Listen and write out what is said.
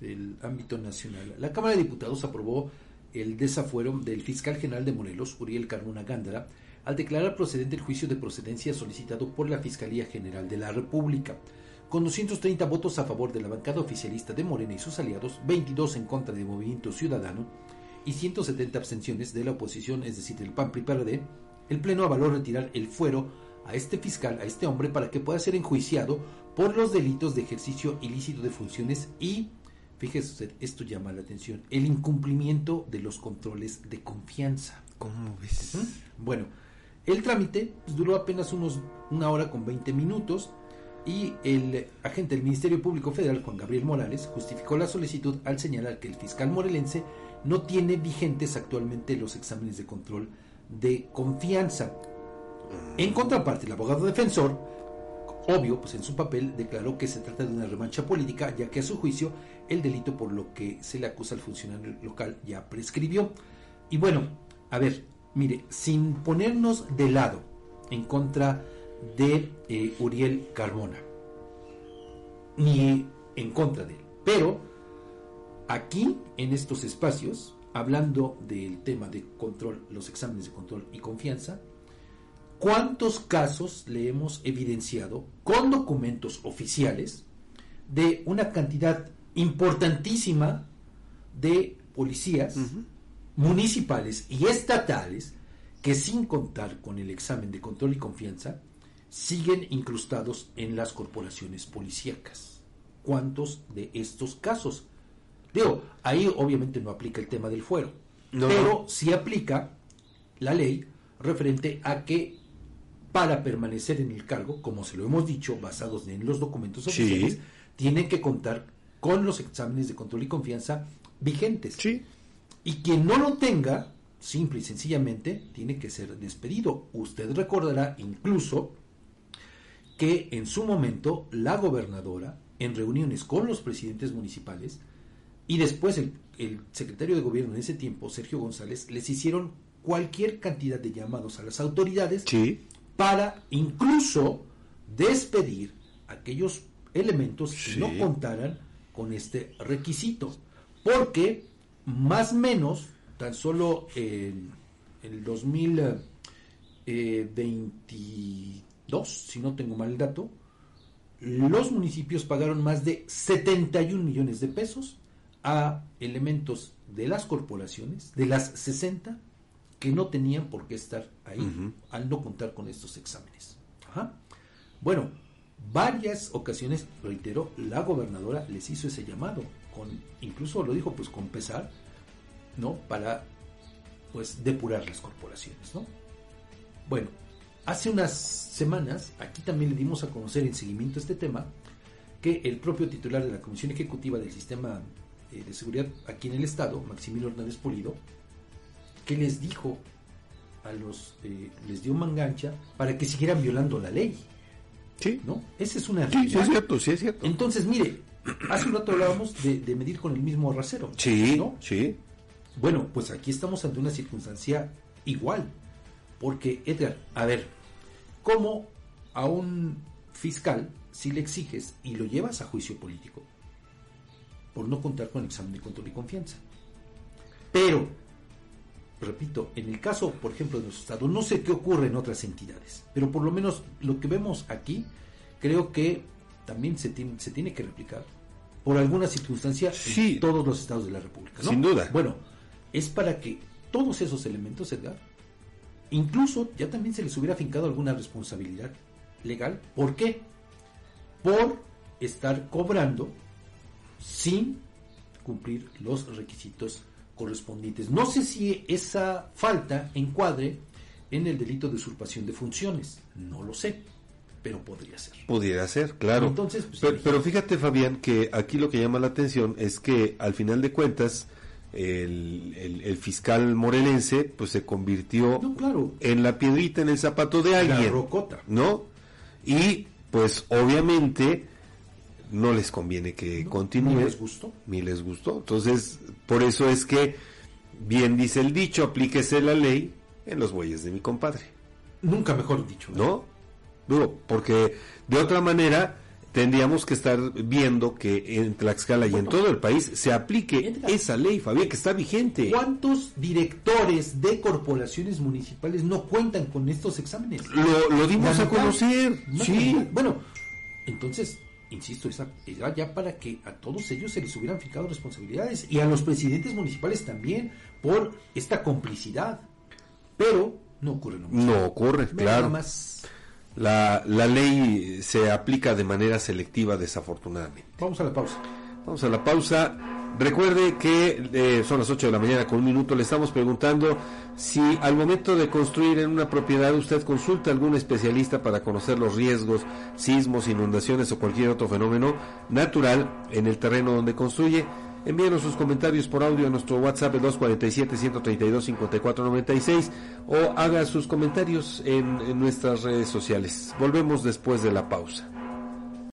del ámbito nacional. La Cámara de Diputados aprobó el desafuero del fiscal general de Morelos, Uriel Carmona Gándara, al declarar procedente el juicio de procedencia solicitado por la Fiscalía General de la República. Con 230 votos a favor de la bancada oficialista de Morena y sus aliados, 22 en contra del Movimiento Ciudadano y 170 abstenciones de la oposición, es decir, del PAN PRD, el Pleno avaló retirar el fuero a este fiscal, a este hombre, para que pueda ser enjuiciado por los delitos de ejercicio ilícito de funciones y, fíjese usted, esto llama la atención, el incumplimiento de los controles de confianza. ¿Cómo ves? Bueno, el trámite pues, duró apenas unos una hora con 20 minutos y el agente del Ministerio Público Federal, Juan Gabriel Morales, justificó la solicitud al señalar que el fiscal morelense no tiene vigentes actualmente los exámenes de control de confianza. En contraparte, el abogado defensor, obvio, pues en su papel declaró que se trata de una revancha política, ya que a su juicio el delito por lo que se le acusa al funcionario local ya prescribió. Y bueno, a ver, mire, sin ponernos de lado en contra de eh, Uriel Carmona, ni en contra de él, pero aquí en estos espacios, hablando del tema de control, los exámenes de control y confianza, ¿cuántos casos le hemos evidenciado con documentos oficiales de una cantidad importantísima de policías municipales y estatales que sin contar con el examen de control y confianza siguen incrustados en las corporaciones policíacas. ¿Cuántos de estos casos? Digo, ahí obviamente no aplica el tema del fuero, No, pero no. sí aplica la ley referente a que para permanecer en el cargo, como se lo hemos dicho, basados en los documentos Sí. oficiales, tienen que contar con los exámenes de control y confianza vigentes. Sí. Y quien no lo tenga, simple y sencillamente, tiene que ser despedido. Usted recordará incluso que en su momento la gobernadora, en reuniones con los presidentes municipales, y después el, el secretario de gobierno en ese tiempo, Sergio González, les hicieron cualquier cantidad de llamados a las autoridades Sí. Para incluso despedir aquellos elementos que no contaran con este requisito. Porque más o menos, tan solo en el 2022, si no tengo mal el dato, los municipios pagaron más de 71 millones de pesos a elementos de las corporaciones, de las 60, que no tenían por qué estar ahí al no contar con estos exámenes. Ajá. Bueno, varias ocasiones, reitero, la gobernadora les hizo ese llamado, con, incluso lo dijo pues con pesar, ¿no? Para pues depurar las corporaciones, ¿no? Bueno, hace unas semanas, aquí también le dimos a conocer en seguimiento a este tema, que el propio titular de la Comisión Ejecutiva del Sistema eh, de Seguridad aquí en el Estado, Maximiliano Hernández Pulido, que les dijo a los, eh, les dio mangancha para que siguieran violando la ley, Sí. ¿no? Esa es una Sí, sí realidad. es cierto, sí es cierto. Entonces, mire, hace un rato hablábamos de, de medir con el mismo rasero. Sí, ¿no? sí. Bueno, pues aquí estamos ante una circunstancia igual. Porque, Edgar, a ver, ¿cómo a un fiscal, si le exiges y lo llevas a juicio político, por no contar con el examen de control y confianza? Pero, repito, en el caso, por ejemplo, de nuestro Estado, no sé qué ocurre en otras entidades, pero por lo menos lo que vemos aquí, creo que también se tiene, se tiene que replicar por alguna circunstancia Sí. en todos los estados de la República. ¿no? Sin duda. Bueno, es para que todos esos elementos, Edgar, incluso ya también se les hubiera fincado alguna responsabilidad legal. ¿Por qué? Por estar cobrando sin cumplir los requisitos correspondientes. No sé si esa falta encuadre en el delito de usurpación de funciones, no lo sé, pero podría ser. Pudiera ser, claro. Entonces, pues, pero, fíjate, Fabián, que aquí lo que llama la atención es que al final de cuentas el, el- el fiscal morelense pues se convirtió No, claro, en la piedrita en el zapato de la alguien, rocota. ¿no? Y pues obviamente no les conviene que No, continúe. ni les gustó. Ni les gustó. Entonces, por eso es que, bien dice el dicho, aplíquese la ley en los bueyes de mi compadre. Nunca mejor dicho. ¿no? Digo, porque de otra manera, tendríamos que estar viendo que en Tlaxcala y en todo el país se aplique esa ley, Fabián, que está vigente. ¿Cuántos directores de corporaciones municipales no cuentan con estos exámenes? Lo, lo dimos a conocer, sí. Bueno, entonces, insisto, esa era ya para que a todos ellos se les hubieran fijado responsabilidades y a los presidentes municipales también por esta complicidad. Pero no ocurre mismo. No ocurre, claro. Más la, la ley se aplica de manera selectiva, desafortunadamente. Vamos a la pausa. Vamos a la pausa. Recuerde que eh, son las 8 de la mañana con un minuto. Le estamos preguntando si al momento de construir en una propiedad usted consulta a algún especialista para conocer los riesgos, sismos, inundaciones o cualquier otro fenómeno natural en el terreno donde construye. Envíenos sus comentarios por audio a nuestro WhatsApp 247-132-5496 o haga sus comentarios en, en nuestras redes sociales. Volvemos después de la pausa.